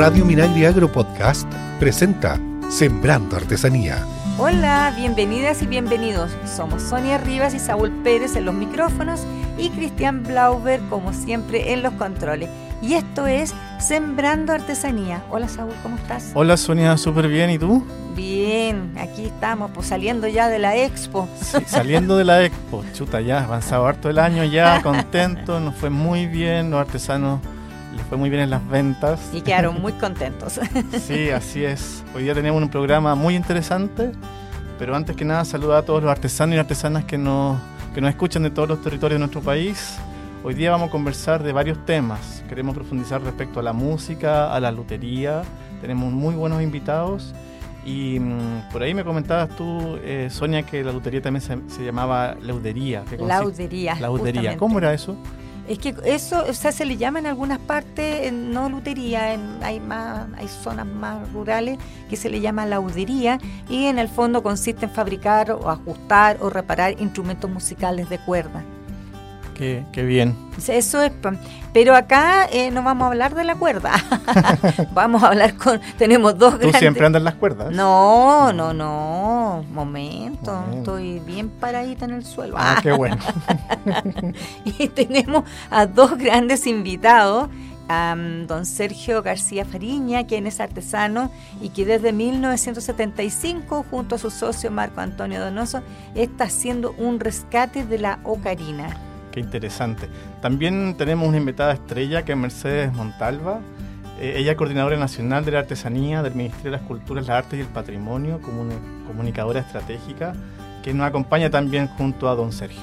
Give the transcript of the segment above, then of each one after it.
Radio Minagri Agro Podcast presenta Sembrando Artesanía. Hola, bienvenidas y bienvenidos. Somos Sonia Rivas y Saúl Pérez en los micrófonos y Cristian Blauber, como siempre, en los controles. Y esto es Sembrando Artesanía. Hola Saúl, ¿cómo estás? Hola Sonia, súper bien. ¿Y tú? Bien, aquí estamos, pues saliendo ya de la expo. Sí, saliendo de la expo. Chuta, ya avanzado harto el año, ya contento, nos fue muy bien, los artesanos les fue muy bien en las ventas. Y quedaron muy contentos. Sí, así es. Hoy día tenemos un programa muy interesante, pero antes que nada saludar a todos los artesanos y artesanas que nos, que nos escuchan de todos los territorios de nuestro país. Hoy día vamos a conversar de varios temas. Queremos profundizar respecto a la música, a la lutería. Tenemos muy buenos invitados. Y mm, por ahí me comentabas tú, eh, Sonia, que la lutería también se, se llamaba laudería. Laudería. Laudería. ¿Cómo era eso? Es que eso, o sea, se le llama en algunas partes, en- no lutería, en- hay más, hay zonas más rurales que se le llama laudería y en el fondo consiste en fabricar o ajustar o reparar instrumentos musicales de cuerda. Qué, qué bien. Eso es, pero acá eh, no vamos a hablar de la cuerda, vamos a hablar con, tenemos dos ¿Tú grandes... siempre andas en las cuerdas? No, no, no, momento, Momento. estoy bien paradita en el suelo. Ah, qué bueno. y tenemos a dos grandes invitados, mm, don Sergio García Fariña, quien es artesano y que desde 1975, junto a su socio Marco Antonio Donoso, está haciendo un rescate de la ocarina. Qué interesante. También tenemos una invitada estrella que es Mercedes Montalva. Eh, ella es coordinadora nacional de la artesanía del Ministerio de las Culturas, las Artes y el Patrimonio, comuni- comunicadora estratégica, que nos acompaña también junto a don Sergio.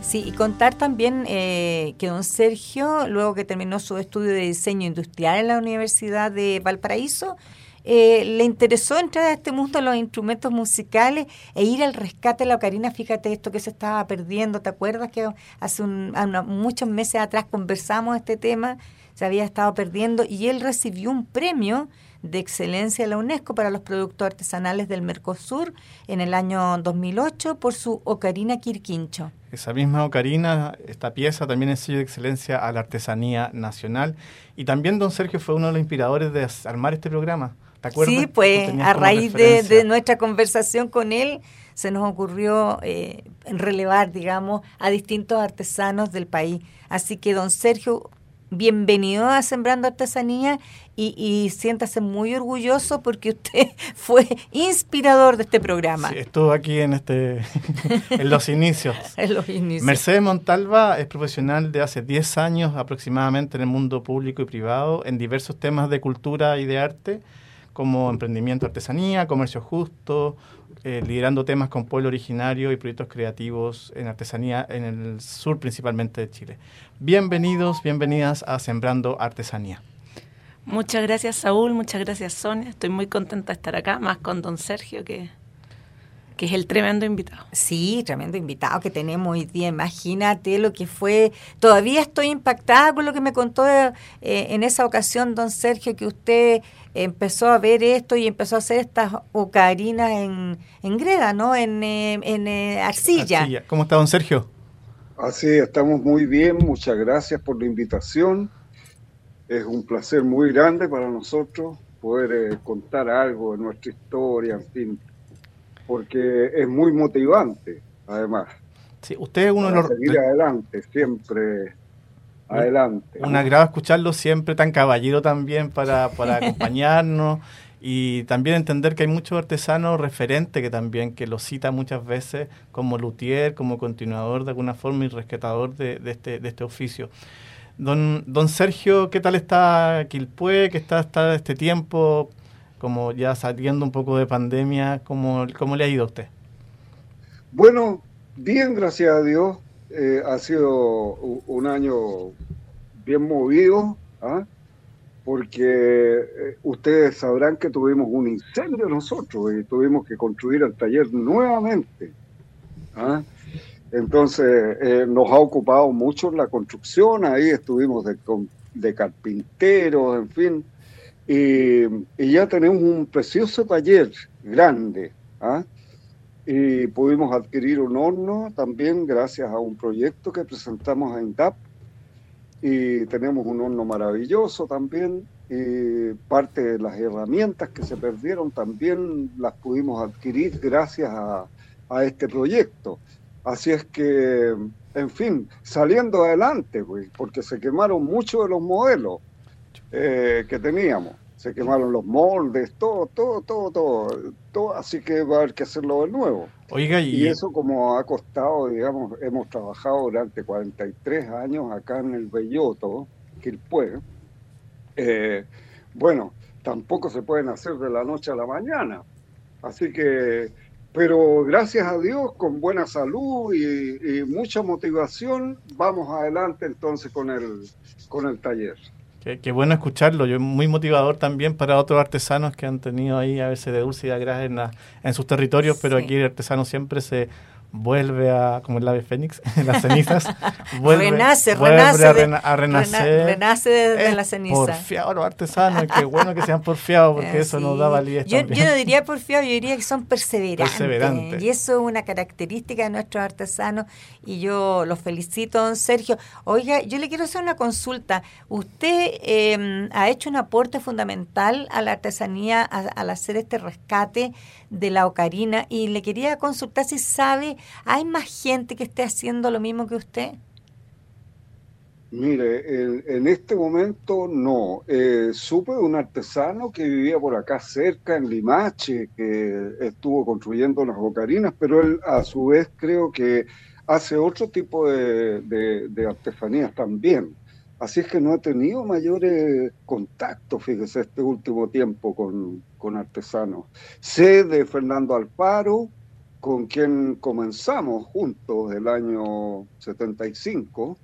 Sí, y contar también eh, que don Sergio, luego que terminó su estudio de diseño industrial en la Universidad de Valparaíso, eh, le interesó entrar a este mundo de los instrumentos musicales e ir al rescate de la ocarina. Fíjate esto que se estaba perdiendo. ¿Te acuerdas que hace un- muchos meses atrás conversamos este tema? Se había estado perdiendo y él recibió un premio de excelencia de la UNESCO para los productos artesanales del Mercosur en el año 2008 por su ocarina Quirquincho. Esa misma ocarina, esta pieza también es sello de excelencia a la artesanía nacional. Y también don Sergio fue uno de los inspiradores de armar este programa. ¿Te acuerdas? Sí, pues a raíz de, de nuestra conversación con él se nos ocurrió eh, relevar, digamos, a distintos artesanos del país. Así que, don Sergio, bienvenido a Sembrando Artesanía y, y siéntase muy orgulloso porque usted fue inspirador de este programa. Sí, estuvo aquí en, este, en los inicios. En los inicios. Mercedes Montalva es profesional de hace 10 años aproximadamente en el mundo público y privado en diversos temas de cultura y de arte, como emprendimiento, artesanía, comercio justo, eh, liderando temas con pueblo originario y proyectos creativos en artesanía en el sur principalmente de Chile. Bienvenidos, bienvenidas a Sembrando Artesanía. Muchas gracias Saúl, muchas gracias Sonia. Estoy muy contenta de estar acá, más con don Sergio, que, que es el tremendo invitado. Sí, tremendo invitado que tenemos hoy día. Imagínate lo que fue. Todavía estoy impactada con lo que me contó eh, en esa ocasión, don Sergio, que usted empezó a ver esto y empezó a hacer estas ocarinas en, en greda, ¿no? En, eh, en eh, arcilla. Arcilla. ¿Cómo está don Sergio? Así, estamos muy bien, muchas gracias por la invitación. Es un placer muy grande para nosotros poder eh, contar algo de nuestra historia, en fin, porque es muy motivante, además. Sí, usted es uno de los... seguir adelante, siempre adelante. Un agrado escucharlo siempre tan caballero también para, para acompañarnos y también entender que hay muchos artesanos referentes que también que lo cita muchas veces como luthier, como continuador de alguna forma y rescatador de, de este, de este oficio. Don, don Sergio, ¿qué tal está Quilpué? ¿Qué está, está este tiempo? Como ya saliendo un poco de pandemia, ¿cómo, cómo le ha ido a usted? Bueno, bien, gracias a Dios. Eh, ha sido un año bien movido, ¿ah? porque eh, ustedes sabrán que tuvimos un incendio nosotros y tuvimos que construir el taller nuevamente. ¿ah? Entonces, eh, nos ha ocupado mucho la construcción, ahí estuvimos de, de carpinteros, en fin, y, ya tenemos un precioso taller grande. ¿ah? y pudimos adquirir un horno también gracias a un proyecto que presentamos a INDAP y tenemos un horno maravilloso también y parte de las herramientas que se perdieron también las pudimos adquirir gracias a, este proyecto. Así es que, en fin, saliendo adelante, pues, porque se quemaron muchos de los modelos eh, que teníamos. Se quemaron los moldes, todo, todo, todo, todo, todo, así que va a haber que hacerlo de nuevo. Oiga, y... eso como ha costado, digamos, hemos trabajado durante 43 años acá en el Belloto, Quilpué, eh, bueno, tampoco se pueden hacer de la noche a la mañana. Así que, pero gracias a Dios, con buena salud y, mucha motivación, vamos adelante entonces con el, con el taller. Qué, bueno escucharlo, yo muy motivador también para otros artesanos que han tenido ahí a veces de dulce y de en, en sus territorios, pero aquí el artesano siempre se vuelve a, como el ave fénix, en las cenizas, vuelve, renace, vuelve renace, a, renacer. renace de, la ceniza. Porfiado los artesanos, qué bueno que sean porfiados, porque eso nos da validez yo, yo, no diría porfiado, yo diría que son perseverantes, Y eso es una característica de nuestros artesanos, y yo los felicito, don Sergio. Oiga, yo le quiero hacer una consulta. Usted eh, ha hecho un aporte fundamental a la artesanía al hacer este rescate de la ocarina, y le quería consultar si sabe ¿Hay más gente que esté haciendo lo mismo que usted? Mire, en, este momento no. Eh, supe de un artesano que vivía por acá cerca, en Limache, que estuvo construyendo las ocarinas, pero él a su vez creo que hace otro tipo de, de artesanías también. Así es que no he tenido mayores contactos, fíjese, este último tiempo con, con artesanos. Sé de Fernando Alfaro, con quien comenzamos juntos el año 75,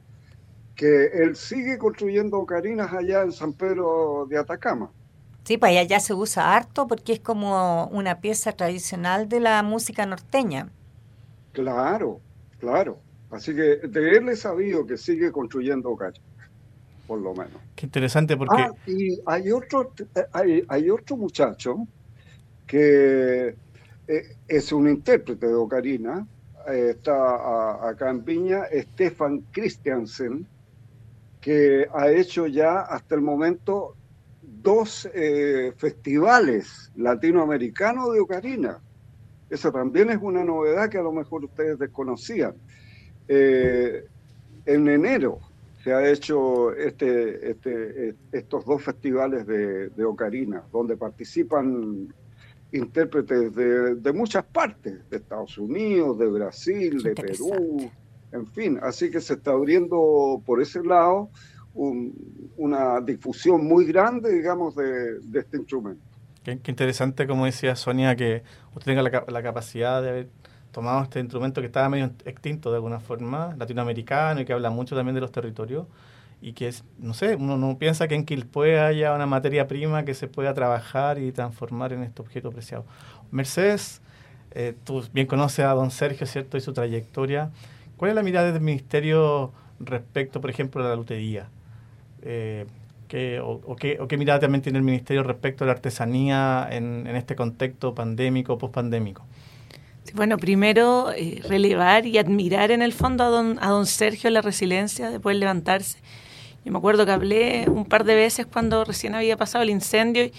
que él sigue construyendo ocarinas allá en San Pedro de Atacama. Sí, pues allá ya se usa harto porque es como una pieza tradicional de la música norteña. Claro, claro. Así que de él he sabido que sigue construyendo ocarinas, por lo menos. Qué interesante porque... Ah, y hay otro, hay, hay otro muchacho que eh, es un intérprete de ocarina, eh, está acá en Piña, Stefan Christiansen, que ha hecho ya hasta el momento dos eh, festivales latinoamericanos de ocarina. Eso también es una novedad que a lo mejor ustedes desconocían. en enero se ha hecho este, este, estos dos festivales de, de ocarina, donde participan intérpretes de, muchas partes, de Estados Unidos, de Brasil, de Perú, en fin, así que se está abriendo por ese lado una difusión muy grande, digamos, de, este instrumento. Qué, interesante, como decía Sonia, que usted tenga la, la, capacidad de haber tomado este instrumento que estaba medio extinto de alguna forma, latinoamericano y que habla mucho también de los territorios y que, es, no sé, uno no piensa que en Quilpue haya una materia prima que se pueda trabajar y transformar en este objeto preciado. Mercedes, eh, tú bien conoces a don Sergio, ¿cierto? Y su trayectoria. ¿Cuál es la mirada del ministerio respecto, por ejemplo, a la lutería? Eh, ¿qué, o, qué, o, qué, mirada también tiene el ministerio respecto a la artesanía en, en este contexto pandémico, pospandémico? Bueno, primero eh, relevar y admirar en el fondo a don, a don Sergio la resiliencia de poder levantarse yo me acuerdo que hablé un par de veces cuando recién había pasado el incendio y,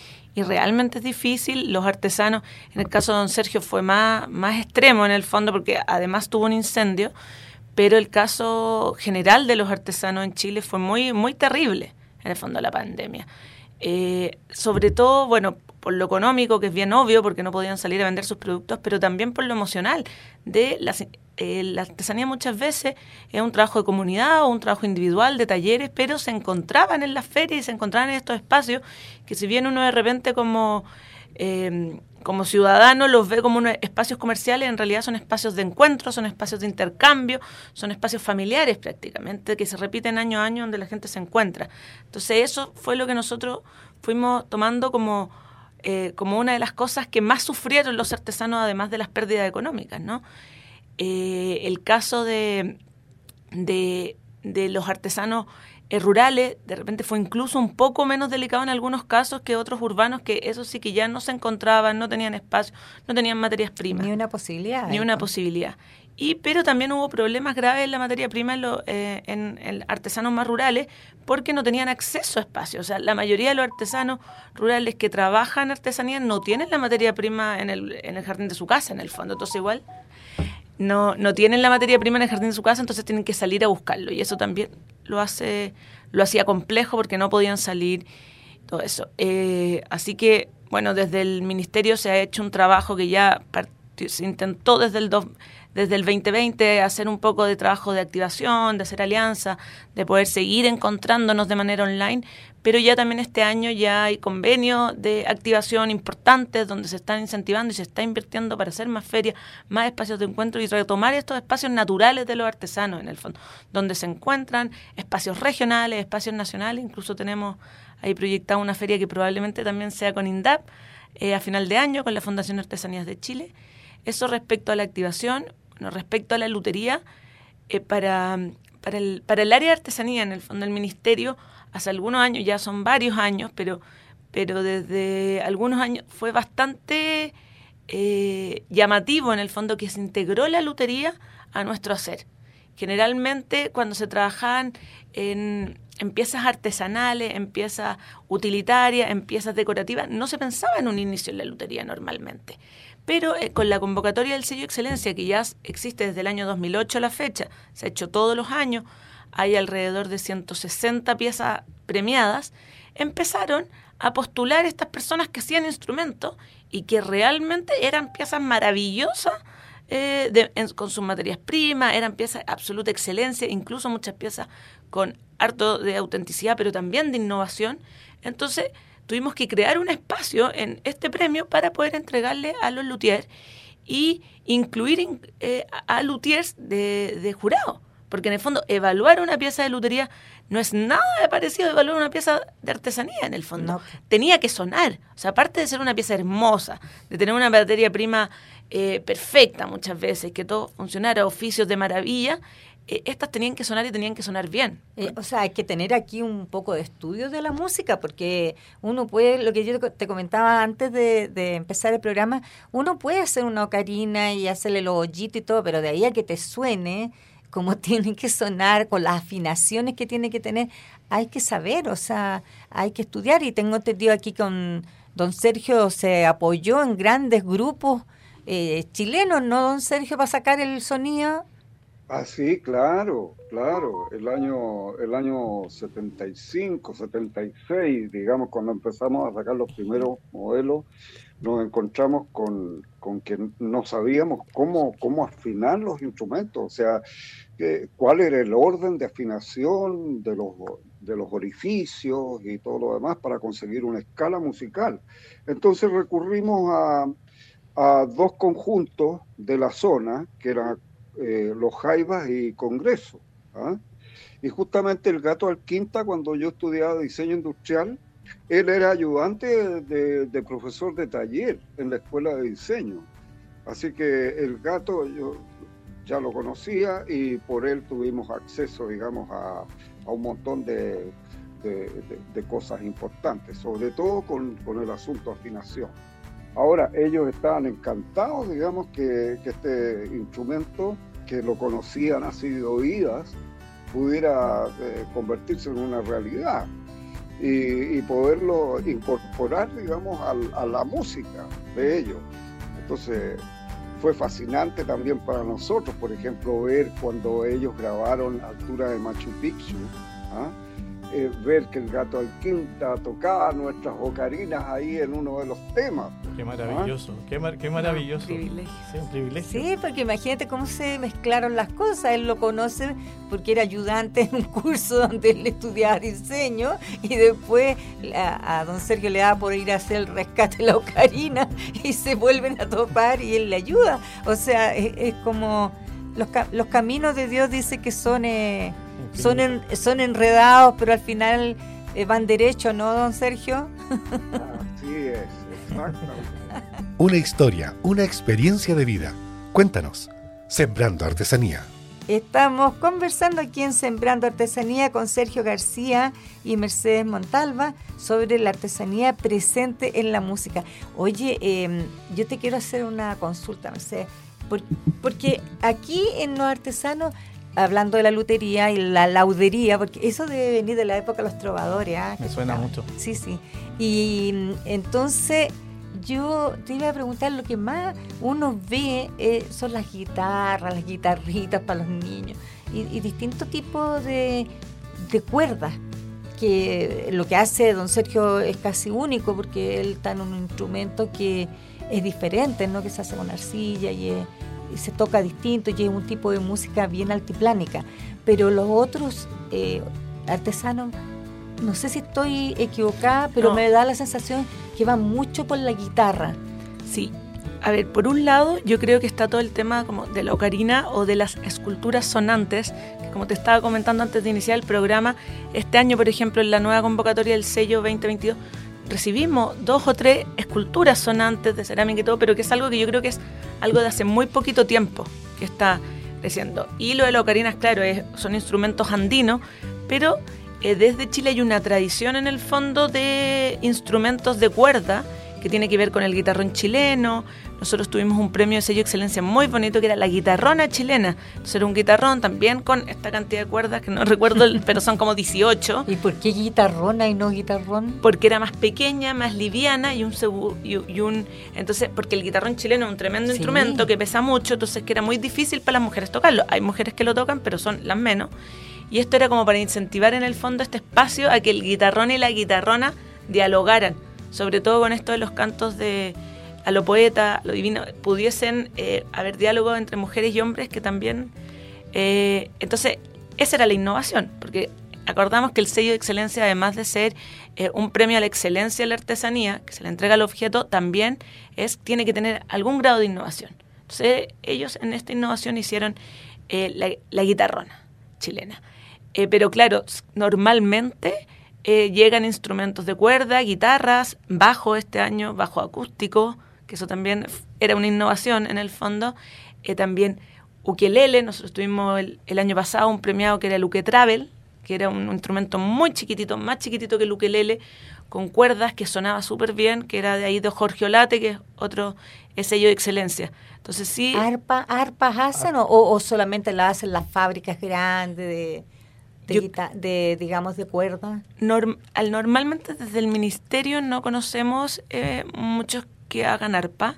realmente es difícil. Los artesanos, en el caso de don Sergio fue más, más extremo en el fondo porque además tuvo un incendio, pero el caso general de los artesanos en Chile fue muy, muy terrible en el fondo de la pandemia. Eh, sobre todo, bueno, por lo económico, que es bien obvio, porque no podían salir a vender sus productos, pero también por lo emocional de las eh, la artesanía muchas veces es un trabajo de comunidad o un trabajo individual de talleres, pero se encontraban en las ferias y se encontraban en estos espacios que si bien uno de repente como, eh, como ciudadano los ve como unos espacios comerciales, en realidad son espacios de encuentro, son espacios de intercambio, son espacios familiares prácticamente, que se repiten año a año donde la gente se encuentra. Entonces eso fue lo que nosotros fuimos tomando como... Eh, como una de las cosas que más sufrieron los artesanos además de las pérdidas económicas, ¿no? Eh, el caso de, de, los artesanos eh, rurales, de repente fue incluso un poco menos delicado en algunos casos que otros urbanos, que eso sí que ya no se encontraban, no tenían espacio, no tenían materias primas. Ni una posibilidad. Ni una posibilidad. Y, pero también hubo problemas graves en la materia prima en, lo, eh, en, artesanos más rurales porque no tenían acceso a espacios. O sea, la mayoría de los artesanos rurales que trabajan artesanía no tienen la materia prima en el, en el jardín de su casa, en el fondo. Entonces, igual no, no tienen la materia prima en el jardín de su casa, entonces tienen que salir a buscarlo. Y eso también lo hace lo hacía complejo porque no podían salir, todo eso. Eh, así que, bueno, desde el ministerio se ha hecho un trabajo que ya se intentó desde el, desde el 2020 hacer un poco de trabajo de activación, de hacer alianza, de poder seguir encontrándonos de manera online, pero ya también este año ya hay convenios de activación importantes donde se están incentivando y se está invirtiendo para hacer más ferias, más espacios de encuentro y retomar estos espacios naturales de los artesanos en el fondo, donde se encuentran espacios regionales, espacios nacionales, incluso tenemos ahí proyectada una feria que probablemente también sea con INDAP eh, a final de año con la Fundación Artesanías de Chile. Eso respecto a la activación, respecto a la lutería, eh, para, para, el, para el área de artesanía en el fondo del ministerio, hace algunos años, ya son varios años, pero, pero desde algunos años fue bastante eh, llamativo en el fondo que se integró la lutería a nuestro hacer. Generalmente cuando se trabajaban en, en piezas artesanales, en piezas utilitarias, en piezas decorativas, no se pensaba en un inicio en la lutería normalmente. Pero eh, con la convocatoria del sello Excelencia, que ya existe desde el año 2008 a la fecha, se ha hecho todos los años, hay alrededor de 160 piezas premiadas, empezaron a postular estas personas que hacían instrumentos y que realmente eran piezas maravillosas eh, con sus materias primas, eran piezas de absoluta excelencia, incluso muchas piezas con harto de autenticidad, pero también de innovación. Entonces tuvimos que crear un espacio en este premio para poder entregarle a los luthiers y incluir eh, a luthiers de, de jurado porque en el fondo, evaluar una pieza de lutería no es nada de parecido a evaluar una pieza de artesanía, en el fondo. Tenía que sonar. O sea, aparte de ser una pieza hermosa, de tener una materia prima eh, perfecta muchas veces, que todo funcionara, oficios de maravilla, estas tenían que sonar y tenían que sonar bien. Eh, o sea, hay que tener aquí un poco de estudio de la música, porque uno puede, lo que yo te comentaba antes de, empezar el programa, uno puede hacer una ocarina y hacerle los hoyitos y todo, pero de ahí a que te suene cómo tiene que sonar, con las afinaciones que tiene que tener, hay que saber, o sea, hay que estudiar. Y tengo entendido aquí con don Sergio, se apoyó en grandes grupos eh, chilenos, ¿no, don Sergio, para sacar el sonido? Ah, sí, claro, claro. El año, el año 75, 76, digamos, cuando empezamos a sacar los primeros modelos, nos encontramos con, con que no sabíamos cómo, cómo afinar los instrumentos, o sea, cuál era el orden de afinación de los, de los orificios y todo lo demás para conseguir una escala musical. Entonces recurrimos a, a dos conjuntos de la zona, que eran eh, los Jaivas y Congreso. ¿ah? Y justamente el gato Alquinta, cuando yo estudiaba diseño industrial, él era ayudante de, profesor de taller en la escuela de diseño. Así que el gato yo ya lo conocía y por él tuvimos acceso, digamos, a, un montón de, cosas importantes, sobre todo con, el asunto de afinación. Ahora, ellos estaban encantados, digamos, que, este instrumento, que lo conocían así de oídas, pudiera eh, convertirse en una realidad y, poderlo incorporar, digamos, a, la música de ellos. Entonces, fue fascinante también para nosotros, por ejemplo, ver cuando ellos grabaron Altura de Machu Picchu, ¿ah? Eh, ver que el gato al quinta tocaba nuestras ocarinas ahí en uno de los temas. Qué maravilloso, qué, qué, maravilloso. privilegio. Sí, un privilegio. Sí, porque imagínate cómo se mezclaron las cosas. Él lo conoce porque era ayudante en un curso donde él estudiaba diseño y después a, don Sergio le da por ir a hacer el rescate de la ocarina y se vuelven a topar y él le ayuda. O sea, es, como los, los, caminos de Dios dice que son... Eh, son, son enredados, pero al final eh, van derecho, ¿no, don Sergio? Así es, exacto. Una historia, una experiencia de vida. Cuéntanos, Sembrando Artesanía. Estamos conversando aquí en Sembrando Artesanía con Sergio García y Mercedes Montalva sobre la artesanía presente en la música. Oye, em, yo te quiero hacer una consulta, Mercedes. Porque aquí en los artesanos hablando de la lutería y la laudería, porque eso debe venir de la época de los trovadores. ¿ah? Me suena mucho. Sí, sí. Y mm, entonces yo te iba a preguntar, lo que más uno ve eh, son las guitarras, las guitarritas para los niños y, distintos tipos de, de, cuerdas, que lo que hace don Sergio es casi único porque él está en un instrumento que es diferente, ¿no? que se hace con arcilla y es se toca distinto y es un tipo de música bien altiplánica. Pero los otros eh, artesanos, no sé si estoy equivocada, pero me da la sensación que van mucho por la guitarra. Sí. A ver, por un lado, yo creo que está todo el tema como de la ocarina o de las esculturas sonantes, que como te estaba comentando antes de iniciar el programa, este año, por ejemplo, en la nueva convocatoria del sello 2022, recibimos dos o tres esculturas sonantes de cerámica y todo, pero que es algo que yo creo que es algo de hace muy poquito tiempo que está creciendo. Y lo de la ocarina, claro, es, son instrumentos andinos, pero eh, desde Chile hay una tradición en el fondo de instrumentos de cuerda que tiene que ver con el guitarrón chileno. Nosotros tuvimos un premio de sello excelencia muy bonito que era la guitarrona chilena. Entonces era un guitarrón también con esta cantidad de cuerdas que no recuerdo, pero son como 18. ¿Y por qué guitarrona y no guitarrón? Porque era más pequeña, más liviana y un, y, un entonces porque el guitarrón chileno es un tremendo instrumento que pesa mucho, entonces que era muy difícil para las mujeres tocarlo. Hay mujeres que lo tocan, pero son las menos. Y esto era como para incentivar en el fondo este espacio a que el guitarrón y la guitarrona dialogaran sobre todo con esto de los cantos de a lo poeta, a lo divino, pudiesen eh, haber diálogo entre mujeres y hombres que también... Eh, entonces, esa era la innovación, porque acordamos que el sello de excelencia, además de ser eh, un premio a la excelencia de la artesanía, que se le entrega al objeto, también es, tiene que tener algún grado de innovación. Entonces, ellos en esta innovación hicieron la, la, guitarrona chilena. pero claro, normalmente eh, llegan instrumentos de cuerda, guitarras, bajo este año, bajo acústico, que eso también era una innovación en el fondo. Eh, también ukelele, nosotros tuvimos el, año pasado un premiado que era el Travel, que era un, instrumento muy chiquitito, más chiquitito que el ukelele, con cuerdas que sonaba súper bien, que era de ahí de Jorge Olate, que es otro sello de excelencia. Entonces sí. ¿Arpa, ¿Arpas hacen o, o solamente la hacen las fábricas grandes de.? De, digamos, de cuerda? al, normalmente desde el ministerio no conocemos eh, muchos que hagan arpa,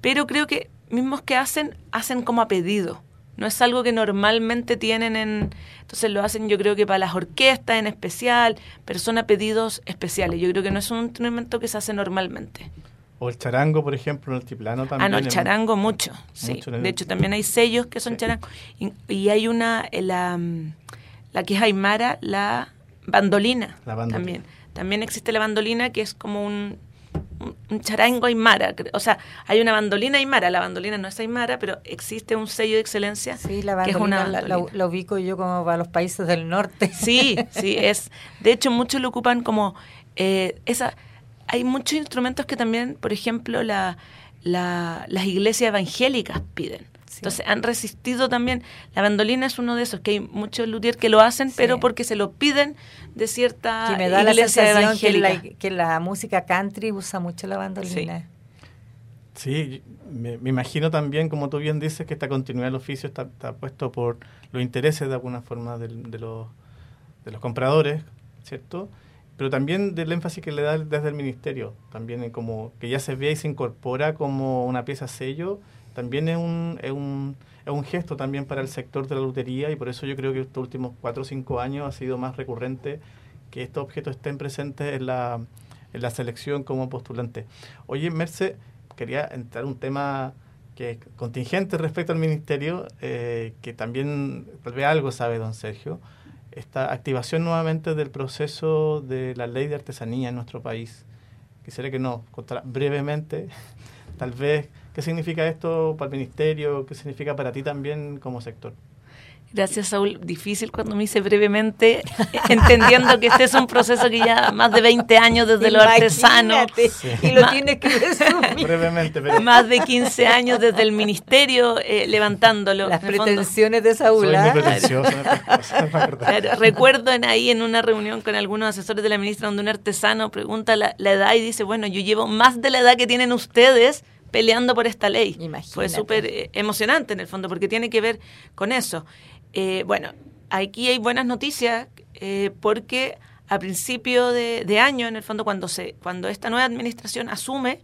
pero creo que mismos que hacen, hacen como a pedido. No es algo que normalmente tienen en... Entonces lo hacen yo creo que para las orquestas en especial, pero son a pedidos especiales. Yo creo que no es un instrumento que se hace normalmente. O el charango, por ejemplo, en el altiplano también. Ah, no, el charango mucho, sí. de hecho, también hay sellos que son charangos. Y, hay una, la, la que es aymara, la bandolina, también. También existe la bandolina que es como un, un, charango aymara. O sea, hay una bandolina aymara, la bandolina no es aymara, pero existe un sello de excelencia. Sí, la bandolina, la, ubico yo como para los países del norte. Sí, sí, es. De hecho, muchos lo ocupan como eh, esa. Hay muchos instrumentos que también, por ejemplo, la, las iglesias evangélicas piden. Entonces han resistido también. La bandolina es uno de esos, que hay muchos luthiers que lo hacen, pero porque se lo piden de cierta que me da la sensación que la, música country usa mucho la bandolina. Sí, me, imagino también, como tú bien dices, que esta continuidad del oficio está, puesto por los intereses de alguna forma de, los, de los compradores, ¿cierto? Pero también del énfasis que le da desde el ministerio, también como que ya se ve y se incorpora como una pieza sello también es un, es un, es un gesto también para el sector de la lutería y por eso yo creo que estos últimos cuatro o cinco años ha sido más recurrente que estos objetos estén presentes en la, en la selección como postulante. Oye, Merce, quería entrar un tema que es contingente respecto al ministerio, eh, que también tal vez algo sabe don Sergio, esta activación nuevamente del proceso de la ley de artesanía en nuestro país. Quisiera que nos contara brevemente, tal vez ¿Qué significa esto para el ministerio? ¿Qué significa para ti también como sector? Gracias, Saúl. Difícil cuando me hice brevemente, entendiendo que este es un proceso que ya más de 20 años desde lo artesano. Y lo tienes que resumir. Brevemente, pero... Más de 15 años desde el ministerio eh, levantándolo. Las pretensiones de Saúl. Soy muy ¿ah? recuerdo en ahí en una reunión con algunos asesores de la ministra donde un artesano pregunta la edad y dice, bueno, yo llevo más de la edad que tienen ustedes peleando por esta ley. Imagínate. Fue súper eh, emocionante en el fondo porque tiene que ver con eso. Eh, bueno, aquí hay buenas noticias eh, porque a principio de, de año, en el fondo, cuando, se, cuando esta nueva administración asume,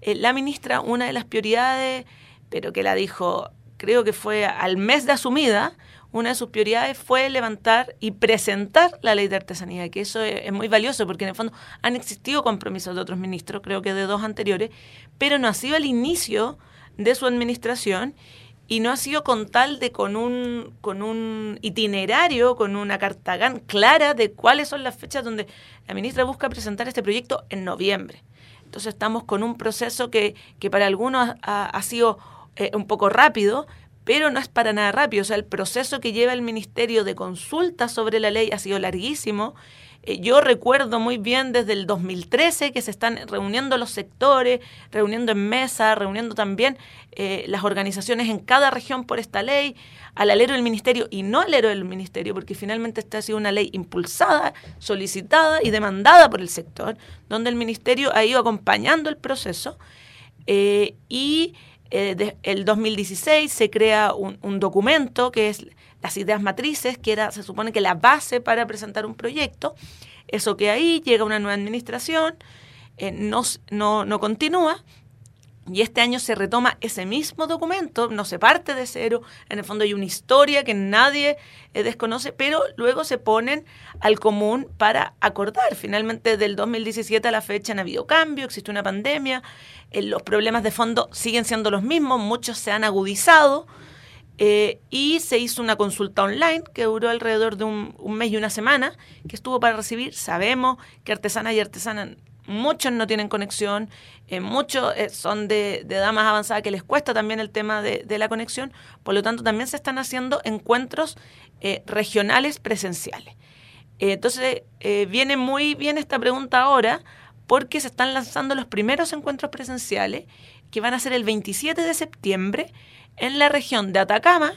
eh, la ministra, una de las prioridades, pero que la dijo, creo que fue al mes de asumida, una de sus prioridades fue levantar y presentar la ley de artesanía, que eso es, muy valioso porque en el fondo han existido compromisos de otros ministros, creo que de dos anteriores, pero no ha sido el inicio de su administración y no ha sido con tal de con un, con un itinerario, con una carta gan- clara de cuáles son las fechas donde la ministra busca presentar este proyecto en noviembre. Entonces estamos con un proceso que, que para algunos ha, ha sido eh, un poco rápido, pero no es para nada rápido. O sea, el proceso que lleva el Ministerio de consulta sobre la ley ha sido larguísimo. Eh, yo recuerdo muy bien desde el 2013 que se están reuniendo los sectores, reuniendo en mesa, reuniendo también eh, las organizaciones en cada región por esta ley, al alero del ministerio y no al alero del ministerio, porque finalmente esta ha sido una ley impulsada, solicitada y demandada por el sector, donde el ministerio ha ido acompañando el proceso eh, y eh, de- el 2016 se crea un, un documento que es las ideas matrices, que era, se supone que la base para presentar un proyecto. Eso que ahí llega una nueva administración, eh, no, no, no continúa, y este año se retoma ese mismo documento, no se parte de cero, en el fondo hay una historia que nadie eh, desconoce, pero luego se ponen al común para acordar. Finalmente, del 2017 a la fecha han habido cambios, existe una pandemia, eh, los problemas de fondo siguen siendo los mismos, muchos se han agudizado, eh, y se hizo una consulta online que duró alrededor de un, un mes y una semana, que estuvo para recibir. Sabemos que artesanas y artesanas, muchos no tienen conexión, eh, muchos eh, son de, de edad más avanzada que les cuesta también el tema de, de la conexión, por lo tanto también se están haciendo encuentros eh, regionales presenciales. Entonces, viene muy bien esta pregunta ahora porque se están lanzando los primeros encuentros presenciales que van a ser el 27 de septiembre en la región de Atacama,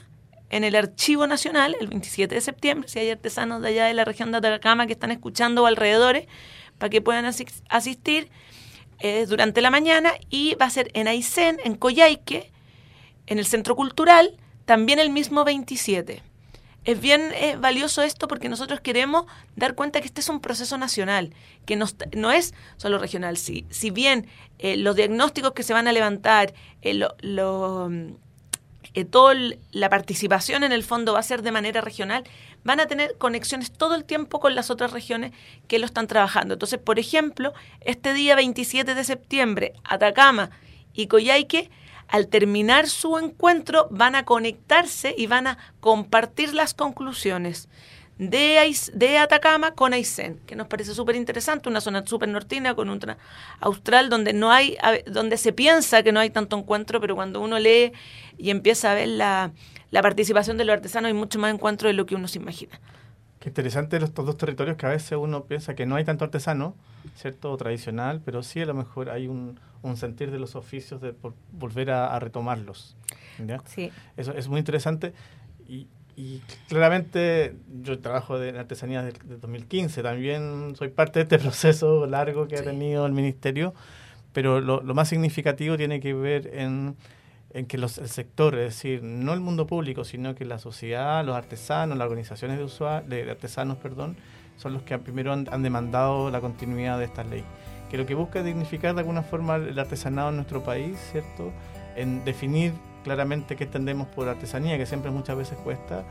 en el Archivo Nacional, el 27 de septiembre, si hay artesanos de allá de la región de Atacama que están escuchando o alrededores, para que puedan asis- asistir eh, durante la mañana, y va a ser en Aysén, en Coyhaique, en el Centro Cultural, también el mismo 27. Es bien eh, valioso esto porque nosotros queremos dar cuenta que este es un proceso nacional, que no, no es solo regional. Si, si bien eh, los diagnósticos que se van a levantar, lo, lo, mm, toda la participación en el fondo va a ser de manera regional, van a tener conexiones todo el tiempo con las otras regiones que lo están trabajando. Entonces, por ejemplo, este día 27 de septiembre, Atacama y Coyhaique, al terminar su encuentro, van a conectarse y van a compartir las conclusiones de, de Atacama con Aysén, que nos parece súper interesante, una zona súper nortina con ultra austral donde no hay, donde se piensa que no hay tanto encuentro, pero cuando uno lee y empieza a ver la, la participación de los artesanos hay mucho más encuentro de lo que uno se imagina. Qué interesante los- estos dos territorios que a veces uno piensa que no hay tanto artesano, ¿cierto? O tradicional, pero sí a lo mejor hay un, un sentir de los oficios de por- volver a, a retomarlos. ¿ya? Sí. Eso es muy interesante y, y claramente yo trabajo de en artesanía desde el 2015, también soy parte de este proceso largo que ha tenido el ministerio, pero lo, lo más significativo tiene que ver en, en que los, el sector, es decir, no el mundo público, sino que la sociedad, los artesanos, las organizaciones de, usua- de artesanos, perdón, son los que primero han, han demandado la continuidad de esta ley. Que lo que busca es dignificar de alguna forma el artesanado en nuestro país, ¿cierto? En definir claramente qué entendemos por artesanía, que siempre muchas veces cuesta.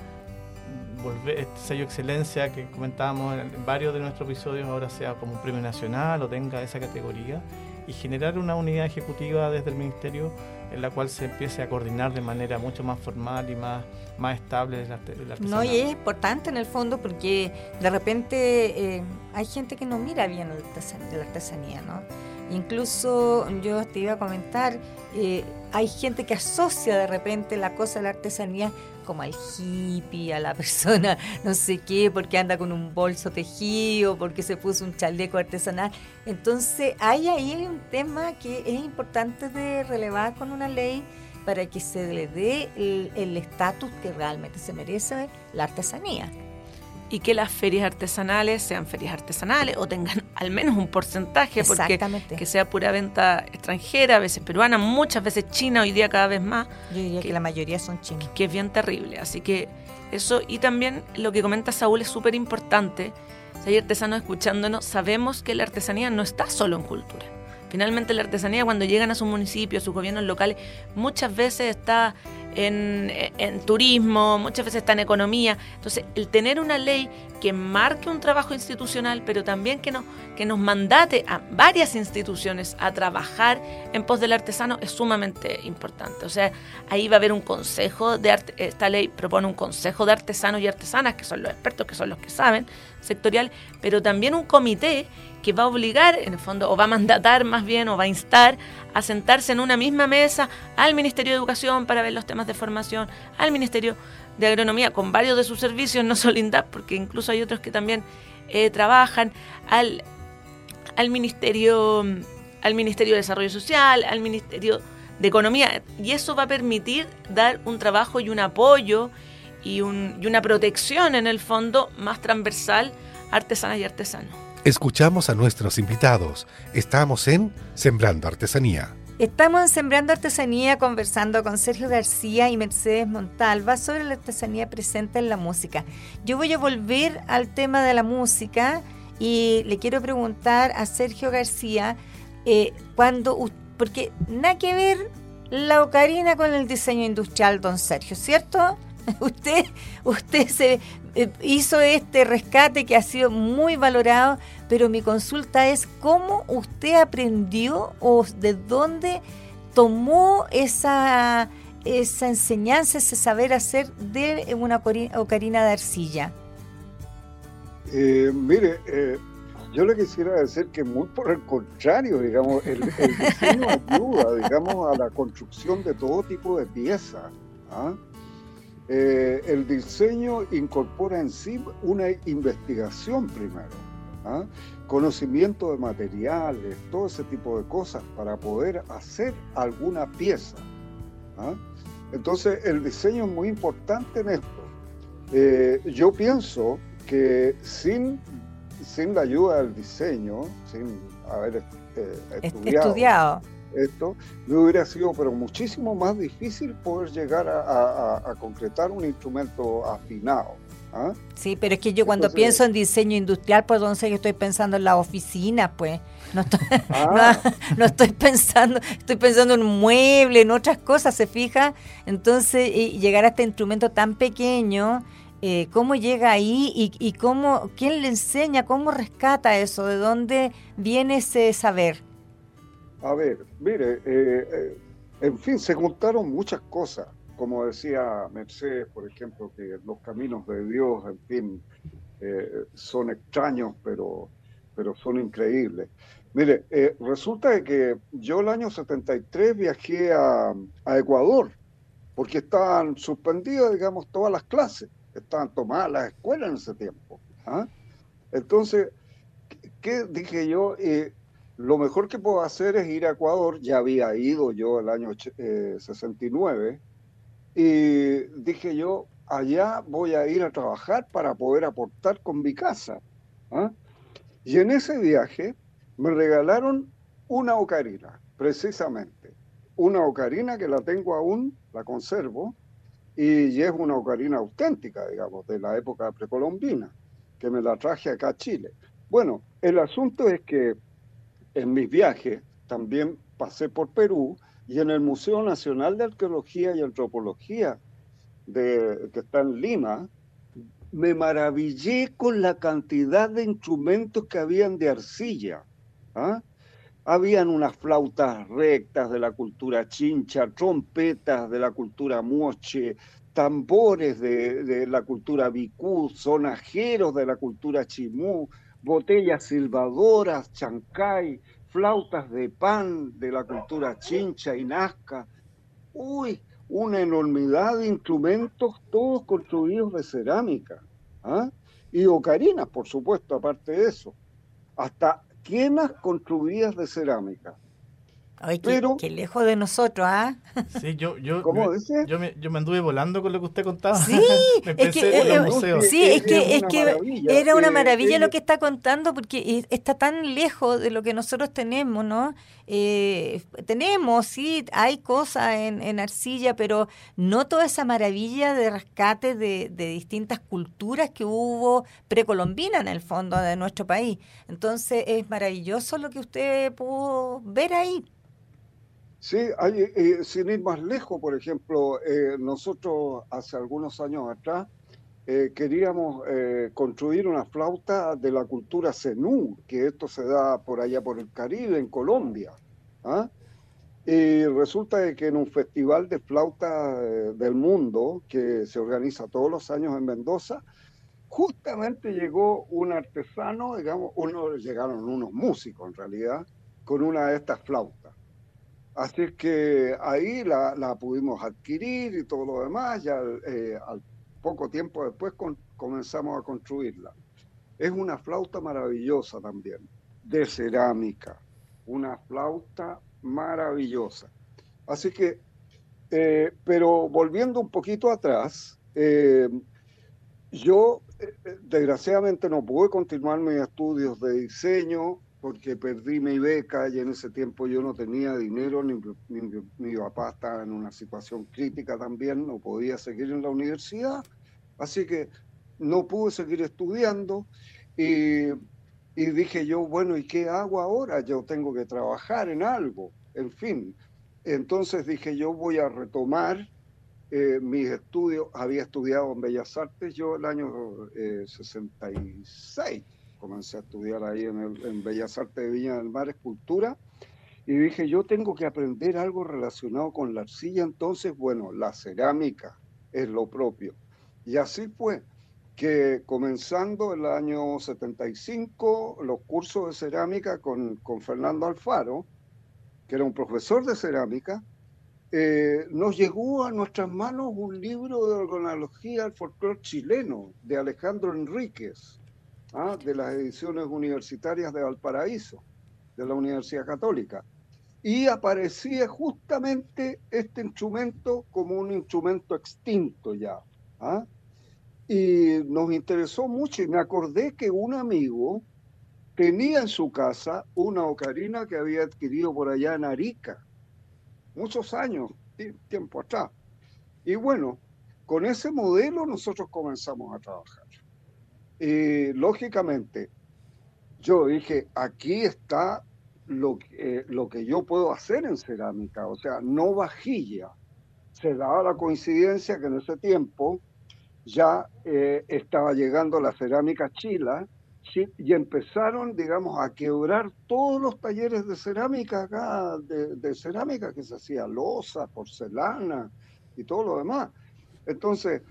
Volver este sello excelencia que comentábamos en, en varios de nuestros episodios ahora sea como un premio nacional o tenga esa categoría y generar una unidad ejecutiva desde el ministerio en la cual se empiece a coordinar de manera mucho más formal y más, más estable el, arte, el No, y es importante en el fondo porque de repente eh, hay gente que no mira bien la artesanía, la artesanía, ¿no? Incluso yo te iba a comentar, eh, hay gente que asocia de repente la cosa de la artesanía como al hippie, a la persona no sé qué, porque anda con un bolso tejido, porque se puso un chaleco artesanal. Entonces hay ahí un tema que es importante de relevar con una ley para que se le dé el estatus que realmente se merece la artesanía. Y que las ferias artesanales sean ferias artesanales o tengan al menos un porcentaje, porque que sea pura venta extranjera, a veces peruana, muchas veces china, hoy día cada vez más. Yo diría que, la mayoría son chinas. Que es bien terrible, así que eso, y también lo que comenta Saúl es súper importante, si hay artesanos escuchándonos, sabemos que la artesanía no está solo en cultura. Finalmente la artesanía cuando llegan a su municipio, a sus gobiernos locales, muchas veces está en, turismo, muchas veces está en economía. Entonces, el tener una ley que marque un trabajo institucional, pero también que, no, que nos mandate a varias instituciones a trabajar en pos del artesano es sumamente importante. O sea, ahí va a haber un consejo de arte, esta ley propone un consejo de artesanos y artesanas, que son los expertos, que son los que saben, sectorial, pero también un comité que va a obligar, en el fondo, o va a mandatar más bien, o va a instar a sentarse en una misma mesa al Ministerio de Educación para ver los temas de formación, al Ministerio de Agronomía con varios de sus servicios, no solo INDAP, porque incluso hay otros que también eh, trabajan, al, al, Ministerio, al Ministerio de Desarrollo Social, al Ministerio de Economía, y eso va a permitir dar un trabajo y un apoyo y, un, y una protección en el fondo más transversal a artesanas y artesanos. Escuchamos a nuestros invitados. Estamos en Sembrando Artesanía. Estamos en Sembrando Artesanía conversando con Sergio García y Mercedes Montalva sobre la artesanía presente en la música. Yo voy a volver al tema de la música y le quiero preguntar a Sergio García eh, cuando, porque nada que ver la ocarina con el diseño industrial, don Sergio, ¿cierto? Usted, usted se eh, hizo este rescate que ha sido muy valorado, pero mi consulta es cómo usted aprendió o de dónde tomó esa, esa enseñanza, ese saber hacer de una ocarina de arcilla. Eh, mire, eh, yo le quisiera decir que muy por el contrario, digamos, el, diseño ayuda, digamos, a la construcción de todo tipo de piezas. ¿ah? Eh, el diseño incorpora en sí una investigación primero, ¿ah? conocimiento de materiales, todo ese tipo de cosas para poder hacer alguna pieza. ¿ah? Entonces el diseño es muy importante en esto. Eh, yo pienso que sin, sin la ayuda del diseño, sin haber eh, estudiado esto, me hubiera sido pero muchísimo más difícil poder llegar a, concretar un instrumento afinado. ¿ah? Sí, pero es que yo cuando pienso en diseño industrial, pues entonces yo estoy pensando en la oficina, pues. No estoy, ah. no, estoy pensando, estoy pensando en un mueble, en otras cosas, ¿se fija? Entonces, llegar a este instrumento tan pequeño, eh, ¿cómo llega ahí y, y cómo, quién le enseña, cómo rescata eso? ¿De dónde viene ese saber? A ver, mire, eh, eh, en fin, se juntaron muchas cosas, como decía Mercedes, por ejemplo, que los caminos de Dios, en fin, eh, son extraños, pero, pero son increíbles. Mire, resulta que yo el año 73 viajé a, Ecuador, porque estaban suspendidas, digamos, todas las clases, estaban tomadas las escuelas en ese tiempo. ¿ah? Entonces, ¿qué dije yo? Lo mejor que puedo hacer es ir a Ecuador, ya había ido yo el año 69, eh, y dije yo, allá voy a ir a trabajar para poder aportar con mi casa. ¿ah? Y en ese viaje me regalaron una ocarina, precisamente. Una ocarina que la tengo aún, la conservo, y es una ocarina auténtica, digamos, de la época precolombina, que me la traje acá a Chile. Bueno, el asunto es que en mis viajes también pasé por Perú y en el Museo Nacional de Arqueología y Antropología de, que está en Lima, me maravillé con la cantidad de instrumentos que habían de arcilla. ¿ah? Habían unas flautas rectas de la cultura chincha, trompetas de la cultura moche, tambores de, la cultura bicú, sonajeros de la cultura chimú, botellas silbadoras, chancay, flautas de pan de la cultura chincha y nazca. Uy, una enormidad de instrumentos, todos construidos de cerámica. ¿ah? Y ocarinas, por supuesto, aparte de eso. Hasta quenas construidas de cerámica. Ay, qué, lejos de nosotros, ¿ah? Sí, yo, yo, Yo, me, yo me anduve volando con lo que usted contaba. Sí, es que, eh, sí, es que, es que era una maravilla lo que está contando porque está tan lejos de lo que nosotros tenemos, ¿no? Eh, tenemos, sí, hay cosas en, en, arcilla, pero no toda esa maravilla de rescate de, de distintas culturas que hubo precolombina en el fondo de nuestro país. Entonces es maravilloso lo que usted pudo ver ahí. Sí, hay, eh, sin ir más lejos, por ejemplo, eh, nosotros hace algunos años atrás eh, queríamos construir una flauta de la cultura zenú, que esto se da por allá por el Caribe, en Colombia. ¿ah? Y resulta que en un festival de flauta del mundo que se organiza todos los años en Mendoza, justamente llegó un artesano, digamos, uno, llegaron unos músicos en realidad, con una de estas flautas. Así que ahí la, pudimos adquirir y todo lo demás, ya eh, al poco tiempo después comenzamos a construirla. Es una flauta maravillosa también, de cerámica, una flauta maravillosa. Así que, eh, pero volviendo un poquito atrás, eh, yo desgraciadamente no pude continuar mis estudios de diseño porque perdí mi beca y en ese tiempo yo no tenía dinero, ni, mi papá estaba en una situación crítica también, no podía seguir en la universidad, así que no pude seguir estudiando y, y dije yo, bueno, ¿y qué hago ahora? Yo tengo que trabajar en algo, en fin. Entonces dije yo voy a retomar eh, mis estudios, había estudiado en Bellas Artes yo el año 66 eh, comencé a estudiar ahí en, el, en Bellas Artes de Viña del Mar, escultura, y dije, yo tengo que aprender algo relacionado con la arcilla, entonces, bueno, la cerámica es lo propio. Y así fue que comenzando el año 75, los cursos de cerámica con, con Fernando Alfaro, que era un profesor de cerámica, eh, nos llegó a nuestras manos un libro de organología al folclore chileno de Alejandro Enríquez. ¿Ah? de las ediciones universitarias de Valparaíso, de la Universidad Católica. Y aparecía justamente este instrumento como un instrumento extinto ya. ¿ah? Y nos interesó mucho y me acordé que un amigo tenía en su casa una ocarina que había adquirido por allá en Arica, muchos años, tiempo atrás. Y bueno, con ese modelo nosotros comenzamos a trabajar. Y lógicamente, yo dije, aquí está lo que, lo que yo puedo hacer en cerámica, o sea, no vajilla. Se daba la coincidencia que en ese tiempo ya eh, estaba llegando la cerámica chila y empezaron, digamos, a quebrar todos los talleres de cerámica acá, de, de cerámica que se hacía, losa, porcelana y todo lo demás. Entonces,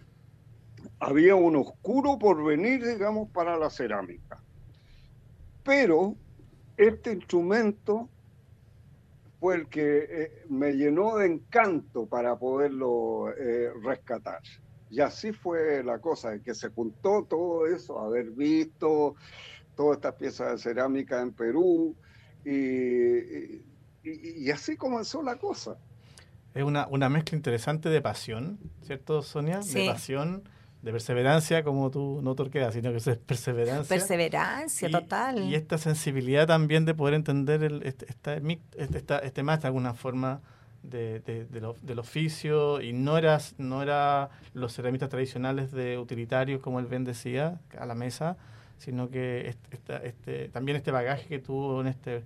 había un oscuro porvenir, digamos, para la cerámica. Pero este instrumento fue el que eh, me llenó de encanto para poderlo eh, rescatar. Y así fue la cosa, que se juntó todo eso, haber visto todas estas piezas de cerámica en Perú, y, y, así comenzó la cosa. Es una, una, mezcla interesante de pasión, ¿cierto, Sonia? De pasión de perseverancia, como tú no torqueas, sino que es perseverancia. Perseverancia, total. Y esta sensibilidad también de poder entender el, este, este, este, más de alguna forma de, del oficio y no era, no era los ceramistas tradicionales de utilitarios, como él bien decía, a la mesa, sino que este, este, también este bagaje que tuvo en esta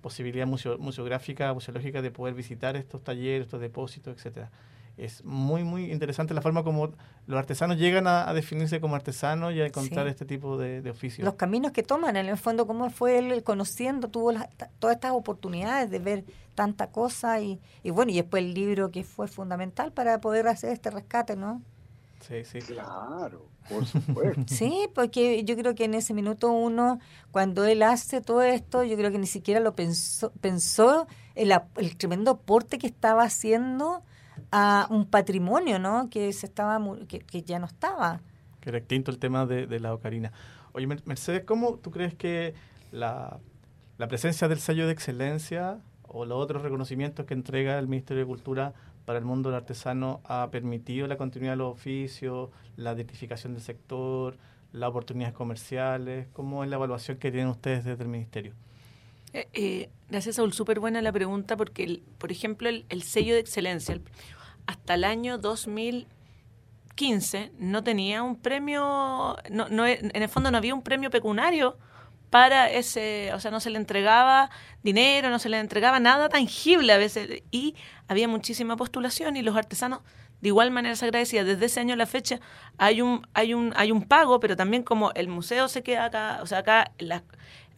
posibilidad museográfica, museológica de poder visitar estos talleres, estos depósitos, etcétera es muy, muy interesante la forma como los artesanos llegan a, definirse como artesanos y a encontrar este tipo de, de, oficios. Los caminos que toman, en el fondo, cómo fue él conociendo, tuvo todas estas oportunidades de ver tanta cosa y, y bueno, y después el libro que fue fundamental para poder hacer este rescate, ¿no? Sí, sí. Claro, por supuesto. sí, porque yo creo que en ese minuto uno, cuando él hace todo esto, yo creo que ni siquiera lo pensó, pensó el, el tremendo aporte que estaba haciendo a un patrimonio, ¿no? Que se estaba que, ya no estaba. Que era extinto el tema de, la ocarina. Oye, Mercedes, ¿cómo tú crees que la, presencia del sello de excelencia o los otros reconocimientos que entrega el Ministerio de Cultura para el mundo del artesano ha permitido la continuidad de los oficios, la identificación del sector, las oportunidades comerciales? ¿Cómo es la evaluación que tienen ustedes desde el Ministerio? Eh, eh, gracias, Saúl. Súper buena la pregunta porque, por ejemplo, el, sello de excelencia, hasta el año 2015 no tenía un premio, no, no, en el fondo no había un premio pecuniario para ese, o sea, no se le entregaba dinero, no se le entregaba nada tangible a veces, y había muchísima postulación y los artesanos de igual manera se agradecía. Desde ese año a la fecha hay un, hay un, hay un pago, pero también como el museo se queda acá, o sea, acá las,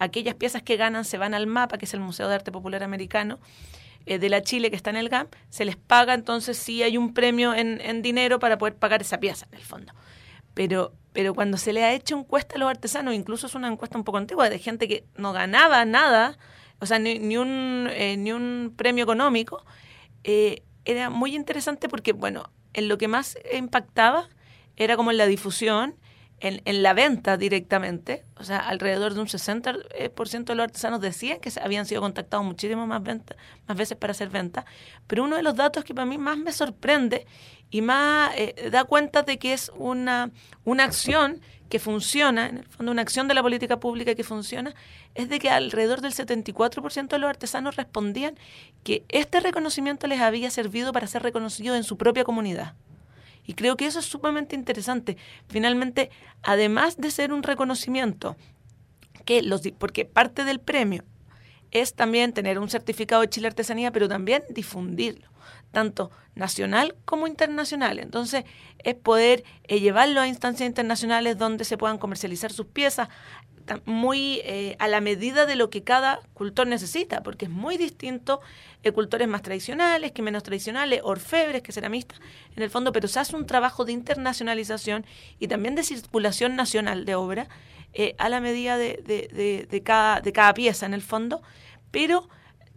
aquellas piezas que ganan se van al MAPA, que es el Museo de Arte Popular Americano, eh, de la Chile que está en el GAM, se les paga, entonces sí hay un premio en, en dinero para poder pagar esa pieza, en el fondo. Pero pero cuando se le ha hecho encuesta a los artesanos, incluso es una encuesta un poco antigua, de gente que no ganaba nada, o sea, ni, ni un, eh, ni un premio económico, eh, era muy interesante porque, bueno, en lo que más impactaba era como en la difusión, en, la venta directamente, o sea, alrededor de un 60% eh, de los artesanos decían que habían sido contactados muchísimas más, más veces para hacer venta, pero uno de los datos que para mí más me sorprende y más eh, da cuenta de que es una, una acción que funciona, en el fondo una acción de la política pública que funciona, es de que alrededor del 74% de los artesanos respondían que este reconocimiento les había servido para ser reconocidos en su propia comunidad. Y creo que eso es sumamente interesante. Finalmente, además de ser un reconocimiento, que los, porque parte del premio es también tener un certificado de Chile Artesanía, pero también difundirlo tanto nacional como internacional. Entonces, es poder eh, llevarlo a instancias internacionales donde se puedan comercializar sus piezas muy eh, a la medida de lo que cada cultor necesita, porque es muy distinto eh, cultores más tradicionales que menos tradicionales, orfebres que ceramistas, en el fondo, pero se hace un trabajo de internacionalización y también de circulación nacional de obra a la medida de, de, de, cada, de cada pieza, en el fondo, pero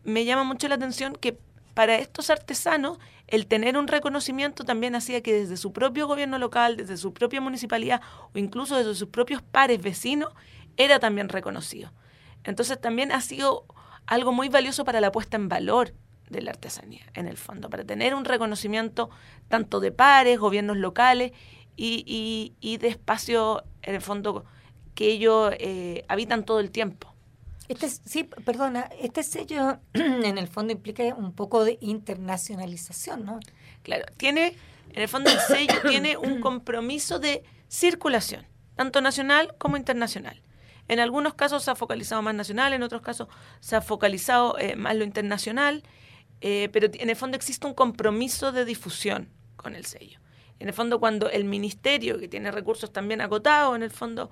me llama mucho la atención que para estos artesanos el tener un reconocimiento también hacía que desde su propio gobierno local, desde su propia municipalidad o incluso desde sus propios pares vecinos, era también reconocido. Entonces también ha sido algo muy valioso para la puesta en valor de la artesanía, en el fondo, para tener un reconocimiento tanto de pares, gobiernos locales y, y, de espacios, en el fondo, que ellos eh, habitan todo el tiempo. Este, sí, perdona, este sello en el fondo implica un poco de internacionalización, ¿no? Claro, tiene, en el fondo el sello tiene un compromiso de circulación, tanto nacional como internacional. En algunos casos se ha focalizado más nacional, en otros casos se ha focalizado eh, más lo internacional, eh, pero en el fondo existe un compromiso de difusión con el sello. En el fondo, cuando el ministerio, que tiene recursos también acotados, en el fondo,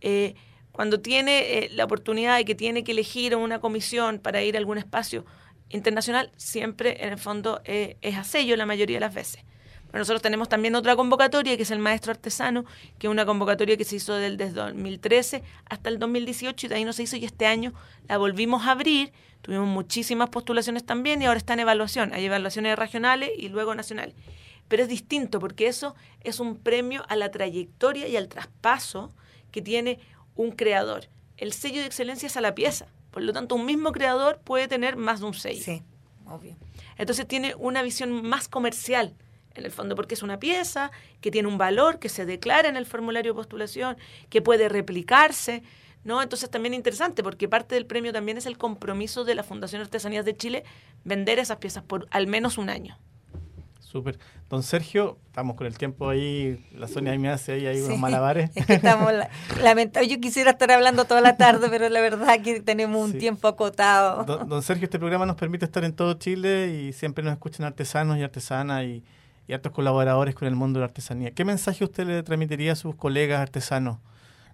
eh, cuando tiene eh, la oportunidad y que tiene que elegir una comisión para ir a algún espacio internacional, siempre en el fondo es a sello la mayoría de las veces. Pero nosotros tenemos también otra convocatoria que es el maestro artesano, que es una convocatoria que se hizo desde 2013 hasta el 2018 y de ahí no se hizo y este año la volvimos a abrir. Tuvimos muchísimas postulaciones también y ahora está en evaluación. Hay evaluaciones regionales y luego nacionales. Pero es distinto porque eso es un premio a la trayectoria y al traspaso que tiene un creador. El sello de excelencia es a la pieza. Por lo tanto, un mismo creador puede tener más de un sello. Sí, obvio. Entonces tiene una visión más comercial, en el fondo, porque es una pieza que tiene un valor, que se declara en el formulario de postulación, que puede replicarse. ¿no? Entonces también interesante, porque parte del premio también es el compromiso de la Fundación Artesanías de Chile vender esas piezas por al menos un año. Súper. Don Sergio, estamos con el tiempo ahí, la Sonia me hace ahí, unos malabares. estamos, yo quisiera estar hablando toda la tarde, pero la verdad que tenemos un tiempo acotado. Don, Sergio, este programa nos permite estar en todo Chile y siempre nos escuchan artesanos y artesanas y, y altos colaboradores con el mundo de la artesanía. ¿Qué mensaje usted le transmitiría a sus colegas artesanos?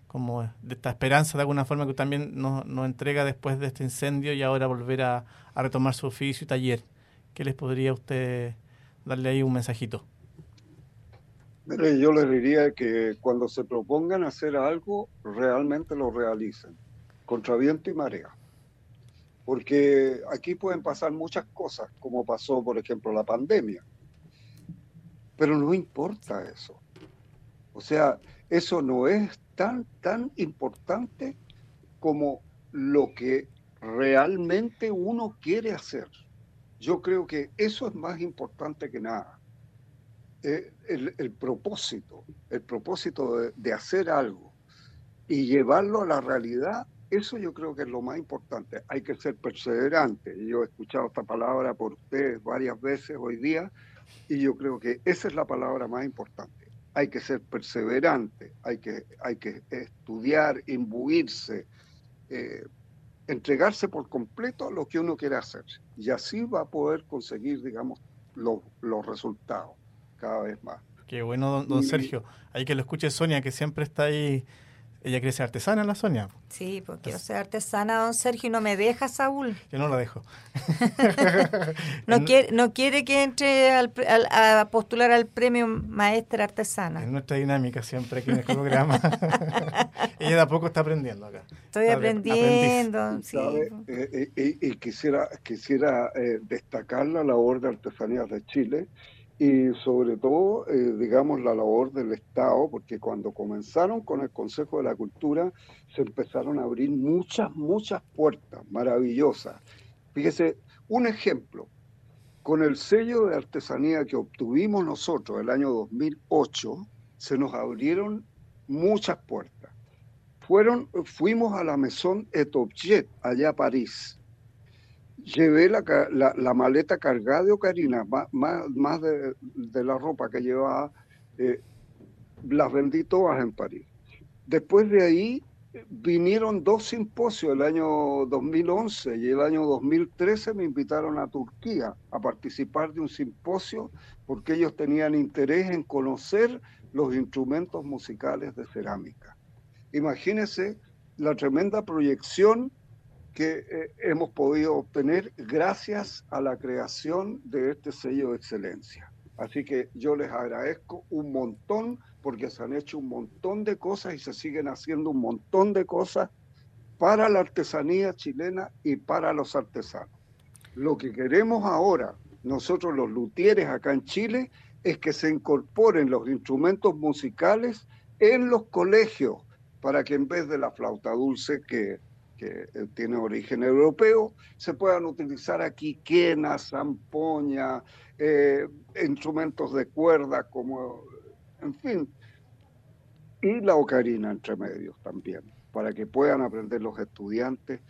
como de esta esperanza de alguna forma que también nos, entrega después de este incendio y ahora volver a, a retomar su oficio y taller. ¿Qué les podría usted darle ahí un mensajito. Mire, yo les diría que cuando se propongan hacer algo, realmente lo realicen, contra viento y marea. Porque aquí pueden pasar muchas cosas, como pasó, por ejemplo, la pandemia. Pero no importa eso. O sea, eso no es tan, tan importante como lo que realmente uno quiere hacer. Yo creo que eso es más importante que nada. Eh, el, propósito, el propósito de, hacer algo y llevarlo a la realidad, eso yo creo que es lo más importante. Hay que ser perseverante. Yo he escuchado esta palabra por ustedes varias veces hoy día y yo creo que esa es la palabra más importante. Hay que ser perseverante, hay que, hay que estudiar, imbuirse, eh, entregarse por completo a lo que uno quiere hacer. Y así va a poder conseguir, digamos, los resultados cada vez más. Qué bueno, don, Sergio. Hay que lo escuche Sonia, que siempre está ahí ella quiere ser artesana, la Sonia. Sí, pues quiero ser artesana, don Sergio, y no me deja, Saúl. Yo no la dejo. no, quiere, no quiere que entre a postular al premio maestra artesana. Es nuestra dinámica siempre aquí en el programa. ella de a poco está aprendiendo acá. Estoy aprendiendo, sí. Eh, eh, y quisiera, quisiera eh, destacar la labor de Artesanías de Chile y sobre todo, eh, digamos, la labor del Estado, porque cuando comenzaron con el Consejo de la Cultura, se empezaron a abrir muchas, muchas puertas maravillosas. Fíjese, un ejemplo, con el sello de artesanía que obtuvimos nosotros el año 2008, se nos abrieron muchas puertas. Fueron, fuimos a la Maison et Objet, allá a París, llevé la, la, maleta cargada de ocarina, más, más, de, la ropa que llevaba, eh, las vendí todas en París. Después de ahí vinieron dos simposios, el año 2011 y el año 2013 me invitaron a Turquía a participar de un simposio porque ellos tenían interés en conocer los instrumentos musicales de cerámica. Imagínense la tremenda proyección que eh, hemos podido obtener gracias a la creación de este sello de excelencia. Así que yo les agradezco un montón porque se han hecho un montón de cosas y se siguen haciendo un montón de cosas para la artesanía chilena y para los artesanos. Lo que queremos ahora, nosotros los luthieres acá en Chile, es que se incorporen los instrumentos musicales en los colegios para que en vez de la flauta dulce que que eh, tiene origen europeo, se puedan utilizar aquí quenas, zampoña, eh, instrumentos de cuerda, como, en fin, y la ocarina entre medios también, para que puedan aprender los estudiantes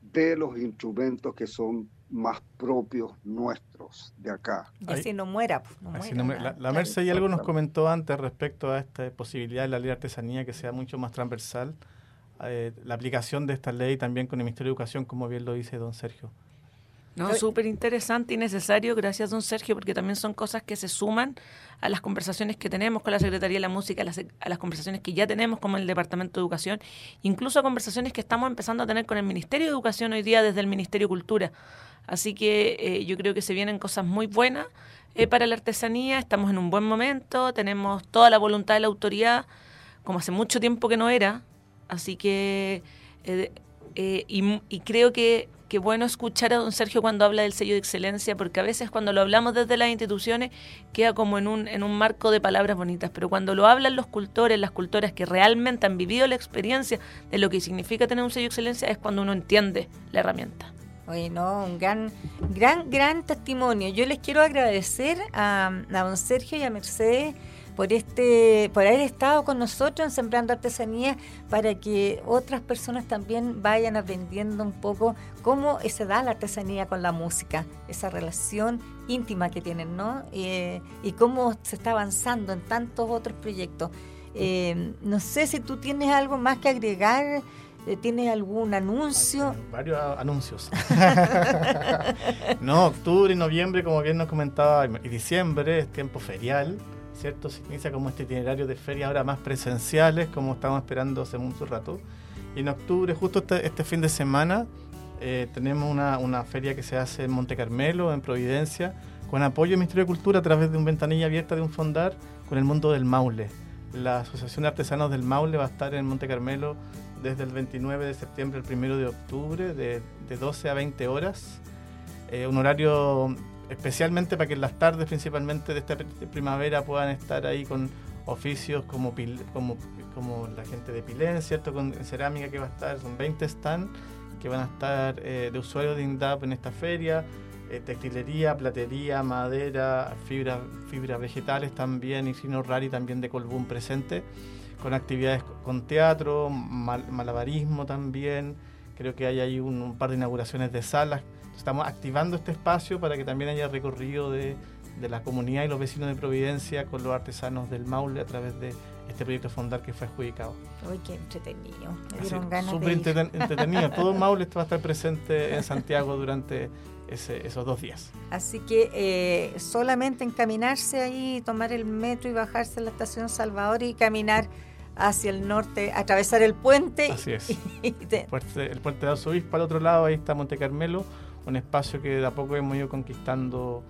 de los instrumentos que son más propios nuestros de acá. Y así no muera. la, la Merce y algo nos comentó antes respecto a esta posibilidad de la ley de artesanía que sea mucho más transversal eh, la aplicación de esta ley también con el Ministerio de Educación, como bien lo dice don Sergio. No, súper interesante y necesario, gracias don Sergio, porque también son cosas que se suman a las conversaciones que tenemos con la Secretaría de la Música, a las, a las conversaciones que ya tenemos con el Departamento de Educación, incluso a conversaciones que estamos empezando a tener con el Ministerio de Educación hoy día desde el Ministerio de Cultura. Así que eh, yo creo que se vienen cosas muy buenas eh, para la artesanía, estamos en un buen momento, tenemos toda la voluntad de la autoridad, como hace mucho tiempo que no era, Así que, eh, eh, y, creo que, que bueno escuchar a don Sergio cuando habla del sello de excelencia, porque a veces cuando lo hablamos desde las instituciones queda como en un, en un marco de palabras bonitas, pero cuando lo hablan los cultores, las cultoras que realmente han vivido la experiencia de lo que significa tener un sello de excelencia, es cuando uno entiende la herramienta. Oye, no, un gran, gran, gran testimonio. Yo les quiero agradecer a, a don Sergio y a Mercedes por este por haber estado con nosotros en Sembrando Artesanía para que otras personas también vayan aprendiendo un poco cómo se da la artesanía con la música, esa relación íntima que tienen, ¿no? Eh, y cómo se está avanzando en tantos otros proyectos. Eh, no sé si tú tienes algo más que agregar. Eh, ¿Tienes algún anuncio? Varios anuncios. no, octubre y noviembre, como bien nos comentaba, y diciembre es tiempo ferial. ¿Cierto? Se inicia como este itinerario de ferias ahora más presenciales, como estamos esperando hace mucho rato. Y en octubre, justo este, este fin de semana, eh, tenemos una, una, feria que se hace en Monte Carmelo, en Providencia, con apoyo del Ministerio de Cultura a través de un ventanilla abierta de un fondar con el mundo del Maule. La Asociación de Artesanos del Maule va a estar en Monte Carmelo desde el 29 de septiembre al 1 de octubre, de, de 12 a 20 horas. Eh, un horario especialmente para que en las tardes principalmente de esta primavera puedan estar ahí con oficios como, como, como la gente de Pilén, ¿cierto? Con cerámica que va a estar, son 20 stands que van a estar de usuarios de INDAP en esta feria. textilería, platería, madera, fibra, fibras vegetales también, y Sino Rari también de Colbún presente, con actividades con teatro, malabarismo también, creo que hay ahí un, par de inauguraciones de salas. Estamos activando este espacio para que también haya recorrido de, la comunidad y los vecinos de Providencia con los artesanos del Maule a través de este proyecto Fondar que fue adjudicado. Uy, qué entretenido. Me dieron ganas Súper entretenido. Todo Maule va a estar presente en Santiago durante esos dos días. Así que eh, solamente encaminarse ahí, tomar el metro y bajarse a la estación Salvador y caminar hacia el norte, atravesar el puente. Así es. el, puente, el puente de Arzobispo al otro lado, ahí está Monte Carmelo, un espacio que de a poco hemos ido conquistando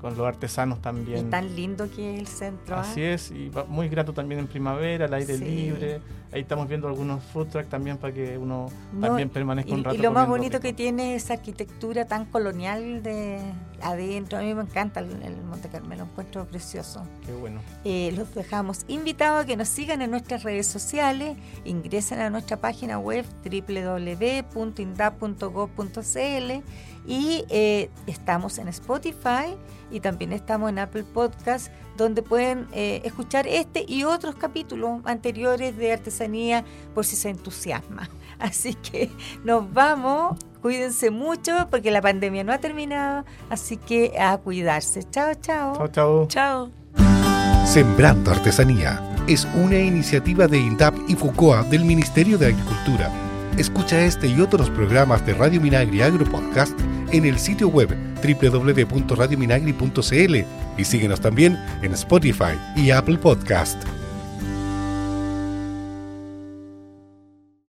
con los artesanos también. Y tan lindo que es el centro. ¿ah? Así es, y muy grato también en primavera, al aire libre. Ahí estamos viendo algunos food trucks también para que uno también permanezca un rato. Y lo más bonito que tiene es esa arquitectura tan colonial de adentro. A mí me encanta el, Monte Carmelo, lo encuentro precioso. Qué bueno. Eh, los dejamos invitados a que nos sigan en nuestras redes sociales, ingresen a nuestra página web www.indap.gov.cl y eh, estamos en Spotify y también estamos en Apple Podcast, donde pueden eh, escuchar este y otros capítulos anteriores de artesanía por si se entusiasma. Así que nos vamos, cuídense mucho porque la pandemia no ha terminado, así que a cuidarse. Chao, chao. Chao, chao. Chao. Sembrando Artesanía es una iniciativa de INDAP y FUCOA del Ministerio de Agricultura. Escucha este y otros programas de Radio Minagri Agro Podcast en el sitio web www.radiominagri.cl y síguenos también en Spotify y Apple Podcast.